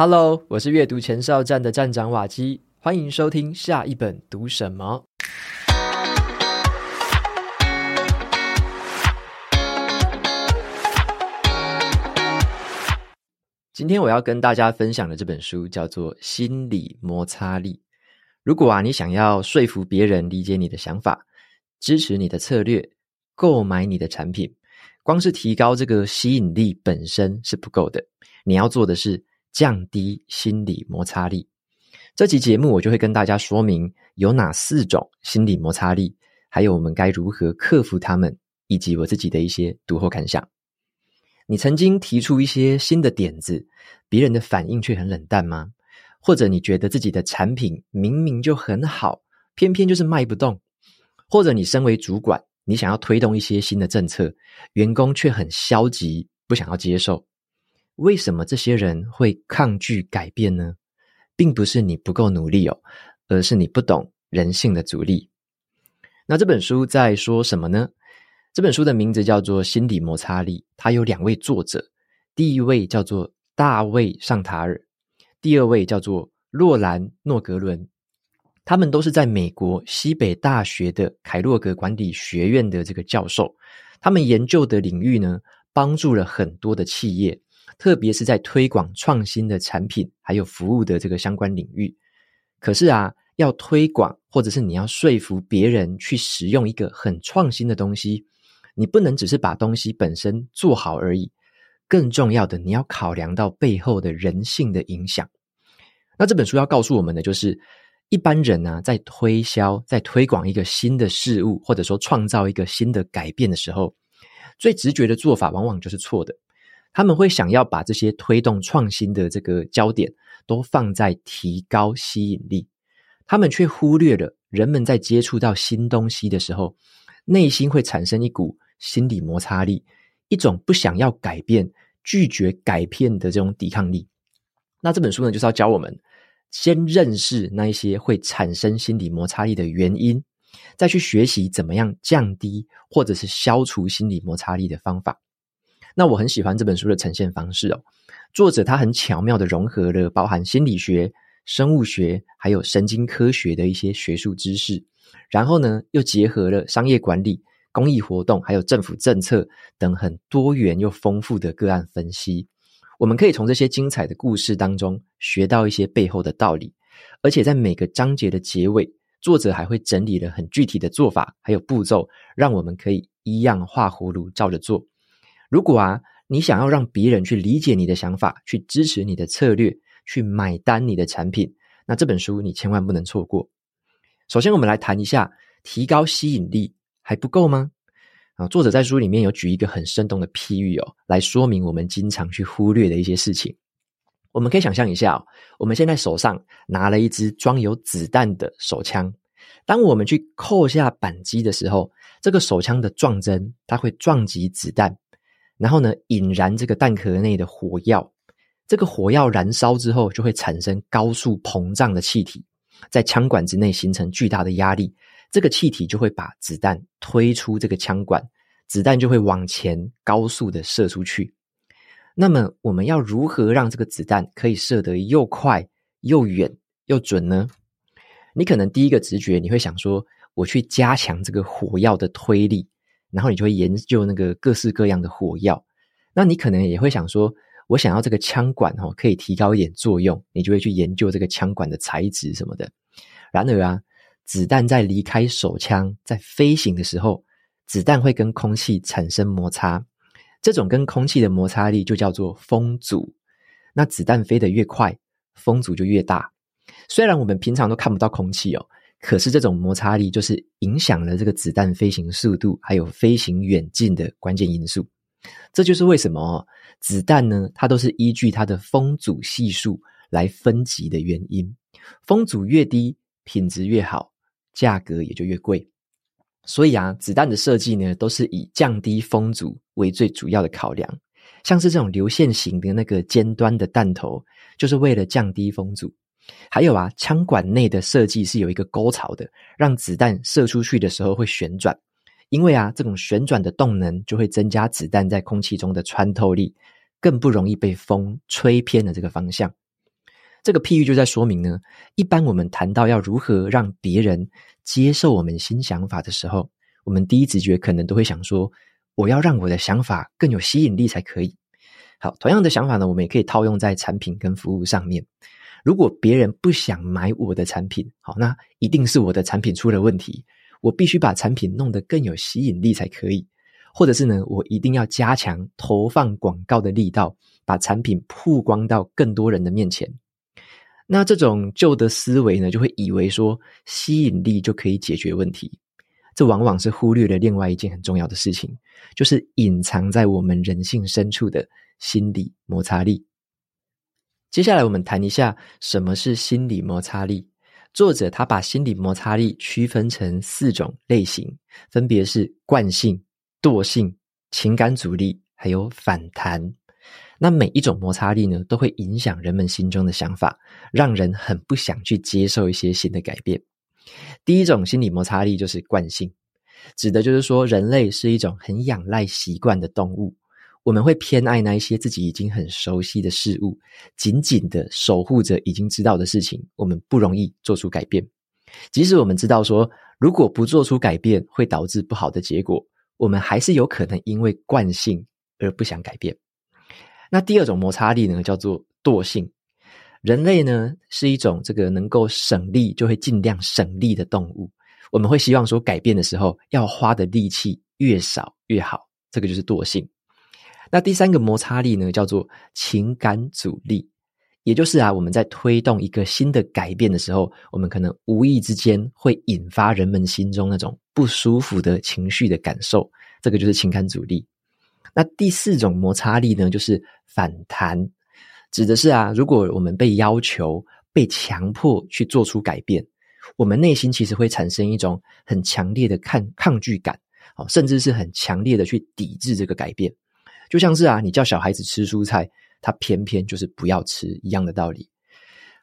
Hello，我是阅读前哨站的站长瓦基，欢迎收听下一本读什么。今天我要跟大家分享的这本书叫做《心理摩擦力》。如果啊，你想要说服别人理解你的想法，支持你的策略，购买你的产品，光是提高这个吸引力本身是不够的，你要做的是。降低心理摩擦力。这期节目我就会跟大家说明有哪四种心理摩擦力，还有我们该如何克服它们，以及我自己的一些读后感想。你曾经提出一些新的点子，别人的反应却很冷淡吗？或者你觉得自己的产品明明就很好，偏偏就是卖不动？或者你身为主管，你想要推动一些新的政策，员工却很消极，不想要接受？为什么这些人会抗拒改变呢？并不是你不够努力哦，而是你不懂人性的阻力。那这本书在说什么呢？这本书的名字叫做《心理摩擦力》，它有两位作者，第一位叫做大卫·尚塔尔，第二位叫做洛兰·诺格伦。他们都是在美国西北大学的凯洛格管理学院的这个教授。他们研究的领域呢，帮助了很多的企业。特别是在推广创新的产品还有服务的这个相关领域，可是啊，要推广或者是你要说服别人去使用一个很创新的东西，你不能只是把东西本身做好而已，更重要的你要考量到背后的人性的影响。那这本书要告诉我们的就是，一般人呢，在推销、在推广一个新的事物，或者说创造一个新的改变的时候，最直觉的做法往往就是错的。他们会想要把这些推动创新的这个焦点都放在提高吸引力，他们却忽略了人们在接触到新东西的时候，内心会产生一股心理摩擦力，一种不想要改变、拒绝改变的这种抵抗力。那这本书呢，就是要教我们先认识那一些会产生心理摩擦力的原因，再去学习怎么样降低或者是消除心理摩擦力的方法。那我很喜欢这本书的呈现方式哦，作者他很巧妙的融合了包含心理学、生物学还有神经科学的一些学术知识，然后呢又结合了商业管理、公益活动还有政府政策等很多元又丰富的个案分析。我们可以从这些精彩的故事当中学到一些背后的道理，而且在每个章节的结尾，作者还会整理了很具体的做法还有步骤，让我们可以一样画葫芦照着做。如果啊，你想要让别人去理解你的想法，去支持你的策略，去买单你的产品，那这本书你千万不能错过。首先，我们来谈一下提高吸引力还不够吗？啊，作者在书里面有举一个很生动的譬喻哦，来说明我们经常去忽略的一些事情。我们可以想象一下，我们现在手上拿了一支装有子弹的手枪，当我们去扣下扳机的时候，这个手枪的撞针，它会撞击子弹。然后呢，引燃这个弹壳内的火药，这个火药燃烧之后，就会产生高速膨胀的气体，在枪管之内形成巨大的压力，这个气体就会把子弹推出这个枪管，子弹就会往前高速的射出去。那么，我们要如何让这个子弹可以射得又快又远又准呢？你可能第一个直觉你会想说，我去加强这个火药的推力。然后你就会研究那个各式各样的火药，那你可能也会想说，我想要这个枪管哦，可以提高一点作用，你就会去研究这个枪管的材质什么的。然而啊，子弹在离开手枪，在飞行的时候，子弹会跟空气产生摩擦，这种跟空气的摩擦力就叫做风阻。那子弹飞得越快，风阻就越大。虽然我们平常都看不到空气哦。可是这种摩擦力就是影响了这个子弹飞行速度，还有飞行远近的关键因素。这就是为什么，子弹呢，它都是依据它的风阻系数来分级的原因。风阻越低，品质越好，价格也就越贵。所以啊，子弹的设计呢，都是以降低风阻为最主要的考量。像是这种流线型的那个尖端的弹头，就是为了降低风阻。还有啊，枪管内的设计是有一个沟槽的，让子弹射出去的时候会旋转。因为啊，这种旋转的动能就会增加子弹在空气中的穿透力，更不容易被风吹偏了这个方向。这个譬喻就在说明呢，一般我们谈到要如何让别人接受我们新想法的时候，我们第一直觉可能都会想说，我要让我的想法更有吸引力才可以。好，同样的想法呢，我们也可以套用在产品跟服务上面。如果别人不想买我的产品，好，那一定是我的产品出了问题。我必须把产品弄得更有吸引力才可以，或者是呢，我一定要加强投放广告的力道，把产品曝光到更多人的面前。那这种旧的思维呢，就会以为说吸引力就可以解决问题，这往往是忽略了另外一件很重要的事情，就是隐藏在我们人性深处的心理摩擦力。接下来我们谈一下什么是心理摩擦力。作者他把心理摩擦力区分成四种类型，分别是惯性、惰性、情感阻力，还有反弹。那每一种摩擦力呢，都会影响人们心中的想法，让人很不想去接受一些新的改变。第一种心理摩擦力就是惯性，指的就是说人类是一种很仰赖习惯的动物。我们会偏爱那一些自己已经很熟悉的事物，紧紧的守护着已经知道的事情。我们不容易做出改变，即使我们知道说，如果不做出改变会导致不好的结果，我们还是有可能因为惯性而不想改变。那第二种摩擦力呢，叫做惰性。人类呢是一种这个能够省力就会尽量省力的动物，我们会希望说改变的时候要花的力气越少越好，这个就是惰性。那第三个摩擦力呢，叫做情感阻力，也就是啊，我们在推动一个新的改变的时候，我们可能无意之间会引发人们心中那种不舒服的情绪的感受，这个就是情感阻力。那第四种摩擦力呢，就是反弹，指的是啊，如果我们被要求、被强迫去做出改变，我们内心其实会产生一种很强烈的抗抗拒感，哦，甚至是很强烈的去抵制这个改变。就像是啊，你叫小孩子吃蔬菜，他偏偏就是不要吃一样的道理。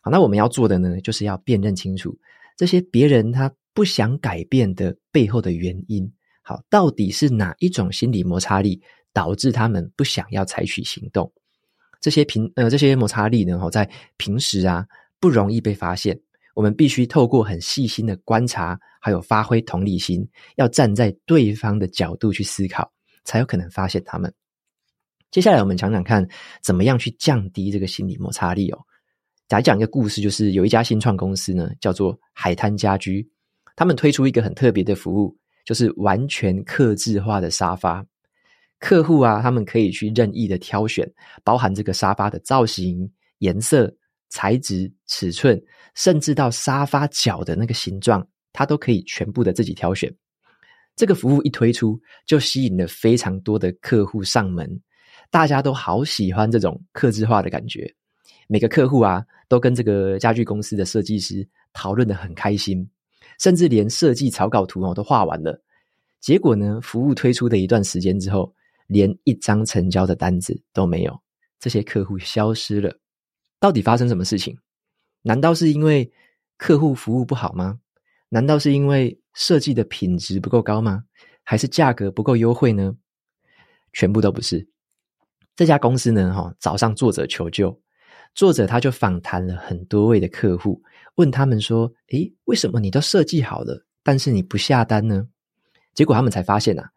好，那我们要做的呢，就是要辨认清楚这些别人他不想改变的背后的原因。好，到底是哪一种心理摩擦力导致他们不想要采取行动？这些平呃这些摩擦力呢，好在平时啊不容易被发现。我们必须透过很细心的观察，还有发挥同理心，要站在对方的角度去思考，才有可能发现他们。接下来我们讲讲看，怎么样去降低这个心理摩擦力哦。来讲一个故事，就是有一家新创公司呢，叫做海滩家居，他们推出一个很特别的服务，就是完全客制化的沙发。客户啊，他们可以去任意的挑选，包含这个沙发的造型、颜色、材质、尺寸，甚至到沙发脚的那个形状，他都可以全部的自己挑选。这个服务一推出，就吸引了非常多的客户上门。大家都好喜欢这种客制化的感觉，每个客户啊都跟这个家具公司的设计师讨论的很开心，甚至连设计草稿图哦都画完了。结果呢，服务推出的一段时间之后，连一张成交的单子都没有，这些客户消失了。到底发生什么事情？难道是因为客户服务不好吗？难道是因为设计的品质不够高吗？还是价格不够优惠呢？全部都不是。这家公司呢，哈，找上作者求救，作者他就访谈了很多位的客户，问他们说：“诶，为什么你都设计好了，但是你不下单呢？”结果他们才发现啊，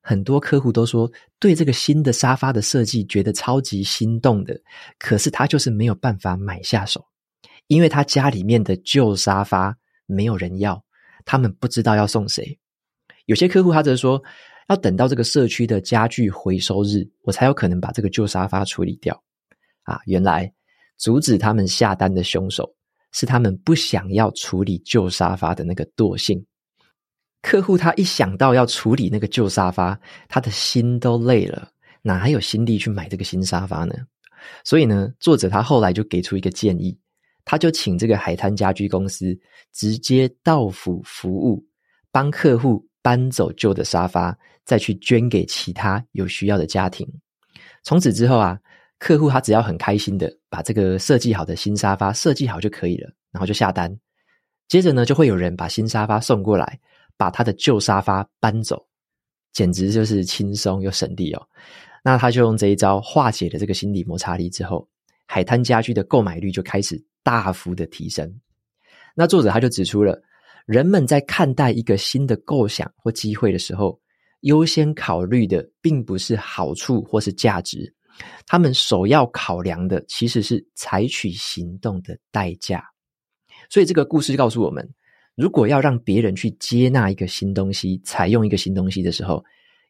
很多客户都说对这个新的沙发的设计觉得超级心动的，可是他就是没有办法买下手，因为他家里面的旧沙发没有人要，他们不知道要送谁。有些客户他则说，要等到这个社区的家具回收日，我才有可能把这个旧沙发处理掉。啊，原来阻止他们下单的凶手是他们不想要处理旧沙发的那个惰性。客户他一想到要处理那个旧沙发，他的心都累了，哪还有心力去买这个新沙发呢？所以呢，作者他后来就给出一个建议，他就请这个海滩家居公司直接到府服务，帮客户搬走旧的沙发。再去捐给其他有需要的家庭。从此之后啊，客户他只要很开心的把这个设计好的新沙发设计好就可以了，然后就下单。接着呢，就会有人把新沙发送过来，把他的旧沙发搬走，简直就是轻松又省力哦。那他就用这一招化解了这个心理摩擦力之后，海滩家居的购买率就开始大幅的提升。那作者他就指出了，人们在看待一个新的构想或机会的时候，优先考虑的并不是好处或是价值，他们首要考量的其实是采取行动的代价。所以这个故事告诉我们，如果要让别人去接纳一个新东西、采用一个新东西的时候，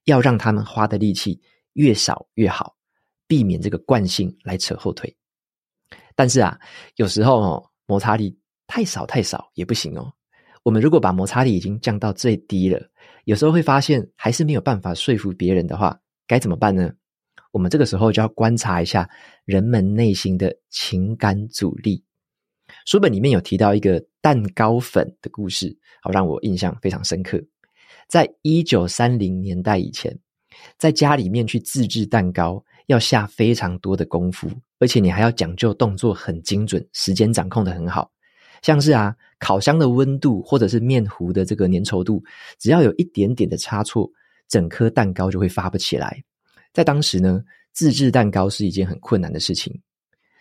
要让他们花的力气越少越好，避免这个惯性来扯后腿。但是啊，有时候哦，摩擦力太少太少也不行哦。我们如果把摩擦力已经降到最低了，有时候会发现还是没有办法说服别人的话，该怎么办呢？我们这个时候就要观察一下人们内心的情感阻力。书本里面有提到一个蛋糕粉的故事，好，让我印象非常深刻。在一九三零年代以前，在家里面去自制蛋糕要下非常多的功夫，而且你还要讲究动作很精准，时间掌控得很好。像是啊，烤箱的温度或者是面糊的这个粘稠度，只要有一点点的差错，整颗蛋糕就会发不起来。在当时呢，自制蛋糕是一件很困难的事情。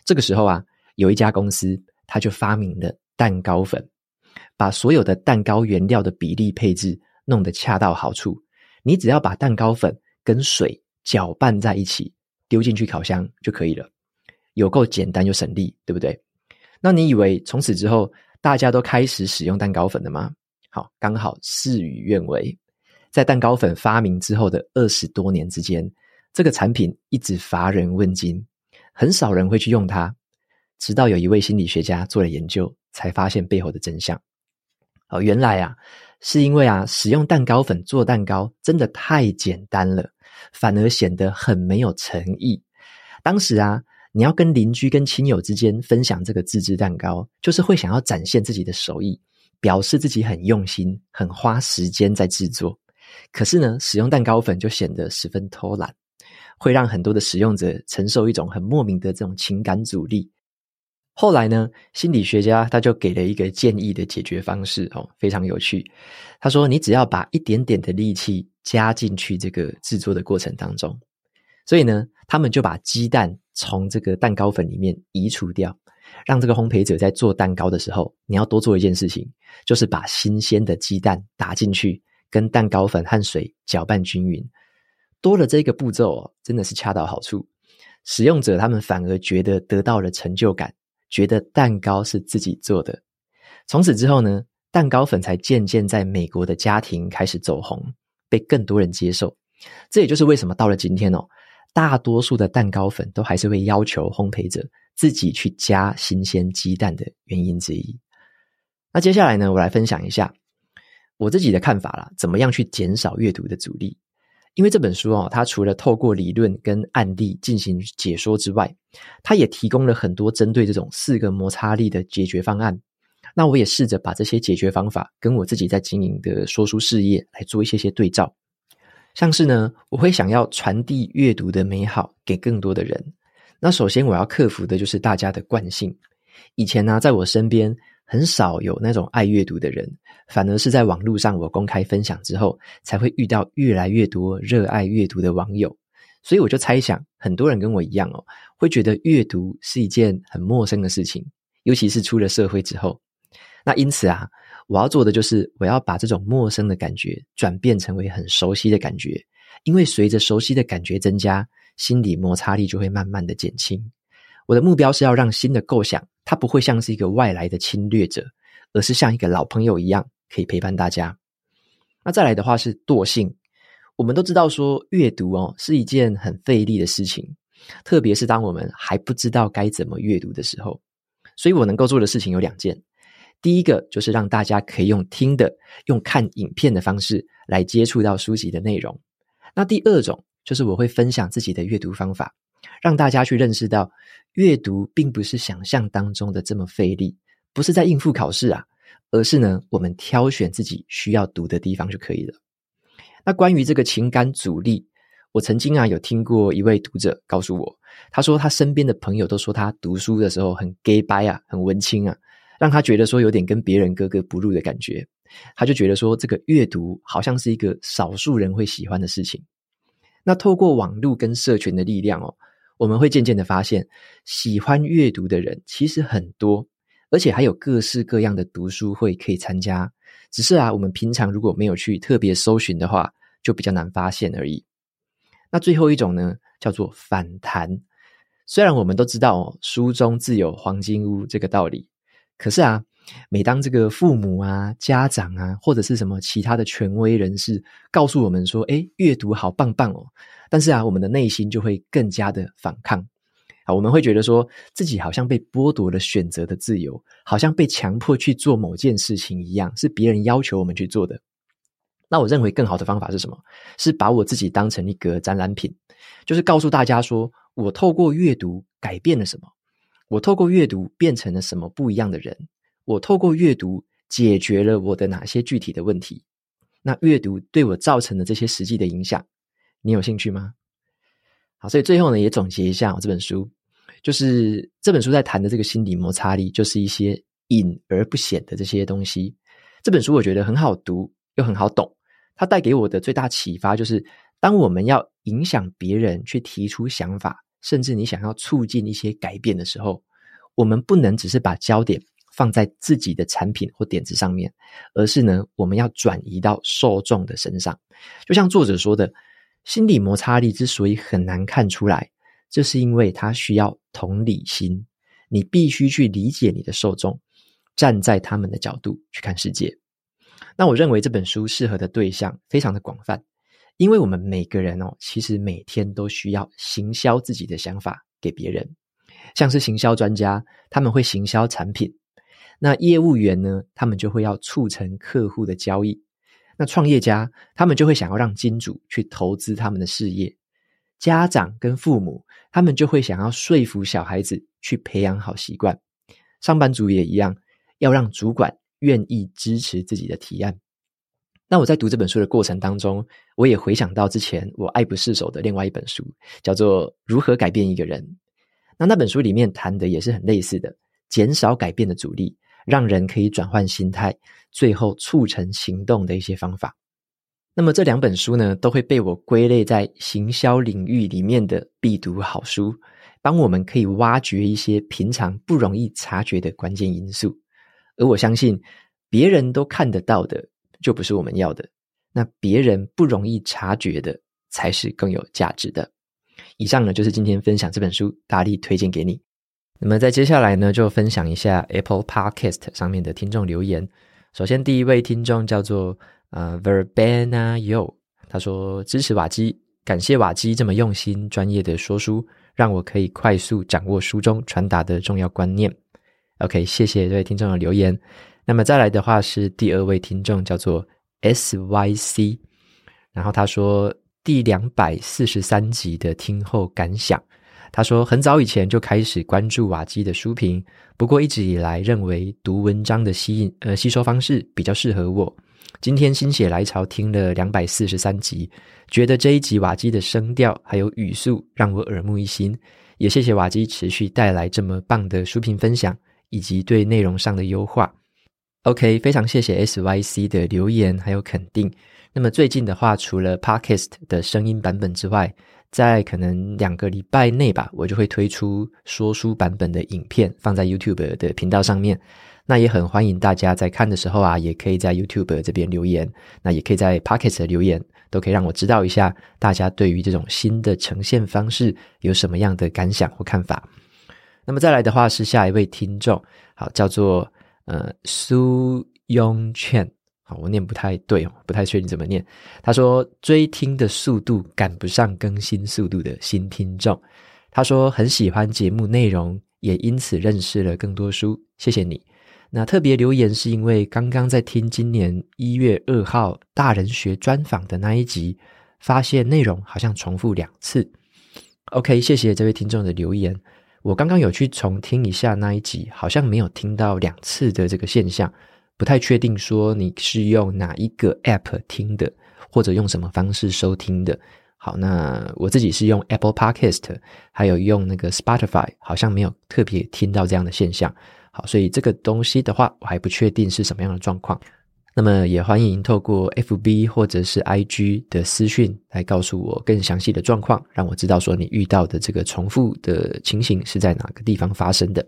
这个时候啊，有一家公司，他就发明了蛋糕粉，把所有的蛋糕原料的比例配置弄得恰到好处。你只要把蛋糕粉跟水搅拌在一起，丢进去烤箱就可以了，有够简单又省力，对不对？那你以为从此之后大家都开始使用蛋糕粉了吗？好，刚好事与愿违。在蛋糕粉发明之后的二十多年之间，这个产品一直乏人问津，很少人会去用它。直到有一位心理学家做了研究，才发现背后的真相。哦，原来啊，是因为啊，使用蛋糕粉做蛋糕真的太简单了，反而显得很没有诚意。当时啊，你要跟邻居、跟亲友之间分享这个自制蛋糕，就是会想要展现自己的手艺，表示自己很用心、很花时间在制作。可是呢，使用蛋糕粉就显得十分偷懒，会让很多的使用者承受一种很莫名的这种情感阻力。后来呢，心理学家他就给了一个建议的解决方式哦，非常有趣。他说：“你只要把一点点的力气加进去这个制作的过程当中，所以呢，他们就把鸡蛋从这个蛋糕粉里面移除掉，让这个烘焙者在做蛋糕的时候，你要多做一件事情，就是把新鲜的鸡蛋打进去，跟蛋糕粉和水搅拌均匀。多了这个步骤哦，真的是恰到好处，使用者他们反而觉得得到了成就感。”觉得蛋糕是自己做的，从此之后呢，蛋糕粉才渐渐在美国的家庭开始走红，被更多人接受。这也就是为什么到了今天哦，大多数的蛋糕粉都还是会要求烘焙者自己去加新鲜鸡蛋的原因之一。那接下来呢，我来分享一下我自己的看法啦，怎么样去减少阅读的阻力。因为这本书哦，它除了透过理论跟案例进行解说之外，它也提供了很多针对这种四个摩擦力的解决方案。那我也试着把这些解决方法跟我自己在经营的说书事业来做一些些对照。像是呢，我会想要传递阅读的美好给更多的人。那首先我要克服的就是大家的惯性。以前呢、在我身边。很少有那种爱阅读的人，反而是在网络上我公开分享之后，才会遇到越来越多热爱阅读的网友。所以我就猜想，很多人跟我一样哦，会觉得阅读是一件很陌生的事情，尤其是出了社会之后。那因此啊，我要做的就是，我要把这种陌生的感觉转变成为很熟悉的感觉，因为随着熟悉的感觉增加，心理摩擦力就会慢慢的减轻。我的目标是要让新的构想，它不会像是一个外来的侵略者，而是像一个老朋友一样，可以陪伴大家。那再来的话是惰性，我们都知道说阅读哦是一件很费力的事情，特别是当我们还不知道该怎么阅读的时候。所以我能够做的事情有两件，第一个就是让大家可以用听的、用看影片的方式来接触到书籍的内容。那第二种就是我会分享自己的阅读方法。让大家去认识到，阅读并不是想象当中的这么费力，不是在应付考试啊，而是呢，我们挑选自己需要读的地方就可以了。那关于这个情感阻力，我曾经啊有听过一位读者告诉我，他说他身边的朋友都说他读书的时候很 gay 掰啊，很文青啊，让他觉得说有点跟别人格格不入的感觉。他就觉得说这个阅读好像是一个少数人会喜欢的事情。那透过网络跟社群的力量哦。我们会渐渐的发现，喜欢阅读的人其实很多，而且还有各式各样的读书会可以参加。只是啊，我们平常如果没有去特别搜寻的话，就比较难发现而已。那最后一种呢，叫做反弹。虽然我们都知道哦，书中自有黄金屋这个道理，可是啊，每当这个父母啊、家长啊，或者是什么其他的权威人士告诉我们说：“诶，阅读好棒棒哦。”但是啊，我们的内心就会更加的反抗。啊，我们会觉得说自己好像被剥夺了选择的自由，好像被强迫去做某件事情一样，是别人要求我们去做的。那我认为更好的方法是什么？是把我自己当成一个展览品，就是告诉大家说，我透过阅读改变了什么，我透过阅读变成了什么不一样的人，我透过阅读解决了我的哪些具体的问题。那阅读对我造成的这些实际的影响，你有兴趣吗？好，所以最后呢，也总结一下我这本书。就是这本书在谈的这个心理摩擦力，就是一些隐而不显的这些东西。这本书我觉得很好读，又很好懂。它带给我的最大启发就是，当我们要影响别人去提出想法，甚至你想要促进一些改变的时候，我们不能只是把焦点放在自己的产品或点子上面，而是呢，我们要转移到受众的身上。就像作者说的，心理摩擦力之所以很难看出来。这是因为他需要同理心，你必须去理解你的受众，站在他们的角度去看世界。那我认为这本书适合的对象非常的广泛，因为我们每个人哦，其实每天都需要行销自己的想法给别人。像是行销专家，他们会行销产品；那业务员呢，他们就会要促成客户的交易；那创业家，他们就会想要让金主去投资他们的事业。家长跟父母，他们就会想要说服小孩子去培养好习惯。上班族也一样，要让主管愿意支持自己的提案。那我在读这本书的过程当中，我也回想到之前我爱不释手的另外一本书，叫做《如何改变一个人》。那那本书里面谈的也是很类似的，减少改变的阻力，让人可以转换心态，最后促成行动的一些方法。那么这两本书呢，都会被我归类在行销领域里面的必读好书，帮我们可以挖掘一些平常不容易察觉的关键因素。而我相信，别人都看得到的，就不是我们要的；那别人不容易察觉的，才是更有价值的。以上呢，就是今天分享这本书，大力推荐给你。那么在接下来呢，就分享一下 Apple Podcast 上面的听众留言。首先，第一位听众叫做。呃、Verbena Yo，他说支持瓦基，感谢瓦基这么用心、专业的说书，让我可以快速掌握书中传达的重要观念。OK，谢谢这位听众的留言。那么再来的话是第二位听众，叫做 SYC，然后他说第两百四十三集的听后感想，他说很早以前就开始关注瓦基的书评，不过一直以来认为读文章的吸引呃吸收方式比较适合我。今天心血来潮听了两百四十三集，觉得这一集瓦基的声调还有语速让我耳目一新，也谢谢瓦基持续带来这么棒的书评分享以及对内容上的优化。OK，非常谢谢 SYC 的留言还有肯定。那么最近的话，除了 Podcast 的声音版本之外，在可能两个礼拜内吧，我就会推出说书版本的影片放在 YouTube 的频道上面。那也很欢迎大家在看的时候啊，也可以在 YouTube 这边留言，那也可以在 Podcast 留言，都可以让我知道一下大家对于这种新的呈现方式有什么样的感想或看法。那么再来的话是下一位听众，好，叫做呃苏雍劝，好，我念不太对哦，不太确定怎么念。他说追听的速度赶不上更新速度的新听众，他说很喜欢节目内容，也因此认识了更多书，谢谢你。那特别留言是因为刚刚在听今年一月二号大人学专访的那一集，发现内容好像重复两次。OK，谢谢这位听众的留言。我刚刚有去重听一下那一集，好像没有听到两次的这个现象，不太确定说你是用哪一个 App 听的，或者用什么方式收听的。好，那我自己是用 Apple Podcast，还有用那个 Spotify，好像没有特别听到这样的现象。好，所以这个东西的话，我还不确定是什么样的状况。那么也欢迎透过 FB 或者是 IG 的私讯来告诉我更详细的状况，让我知道说你遇到的这个重复的情形是在哪个地方发生的。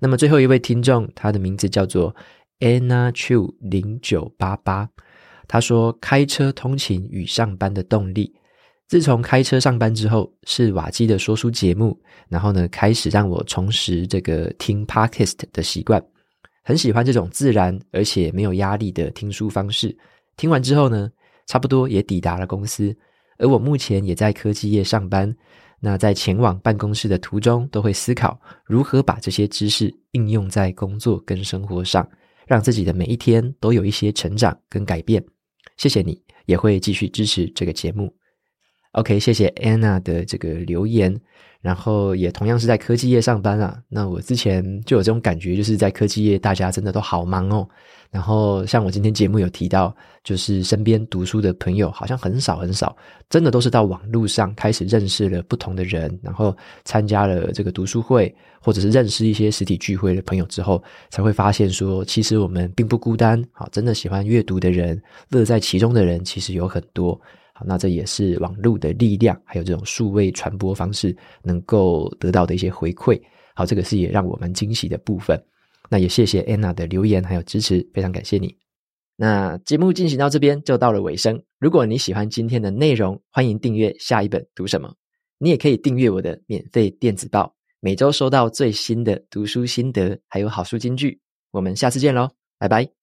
那么最后一位听众，他的名字叫做 Anna Chu 零九八八，他说：“开车通勤与上班的动力。”自从开车上班之后，是瓦基的说书节目，然后呢，开始让我重拾这个听 Podcast 的习惯，很喜欢这种自然而且没有压力的听书方式。听完之后呢，差不多也抵达了公司，而我目前也在科技业上班。那在前往办公室的途中，都会思考如何把这些知识应用在工作跟生活上，让自己的每一天都有一些成长跟改变。谢谢你，也会继续支持这个节目。OK，谢谢 Anna 的这个留言，然后也同样是在科技业上班啊。那我之前就有这种感觉，就是在科技业，大家真的都好忙哦。然后像我今天节目有提到，就是身边读书的朋友好像很少很少，真的都是到网络上开始认识了不同的人，然后参加了这个读书会，或者是认识一些实体聚会的朋友之后，才会发现说，其实我们并不孤单。好，真的喜欢阅读的人，乐在其中的人，其实有很多。那这也是网络的力量，还有这种数位传播方式能够得到的一些回馈。好，这个是也让我们惊喜的部分。那也谢谢 Anna 的留言还有支持，非常感谢你。那节目进行到这边就到了尾声。如果你喜欢今天的内容，欢迎订阅下一本读什么。你也可以订阅我的免费电子报，每周收到最新的读书心得，还有好书金句。我们下次见喽，拜拜。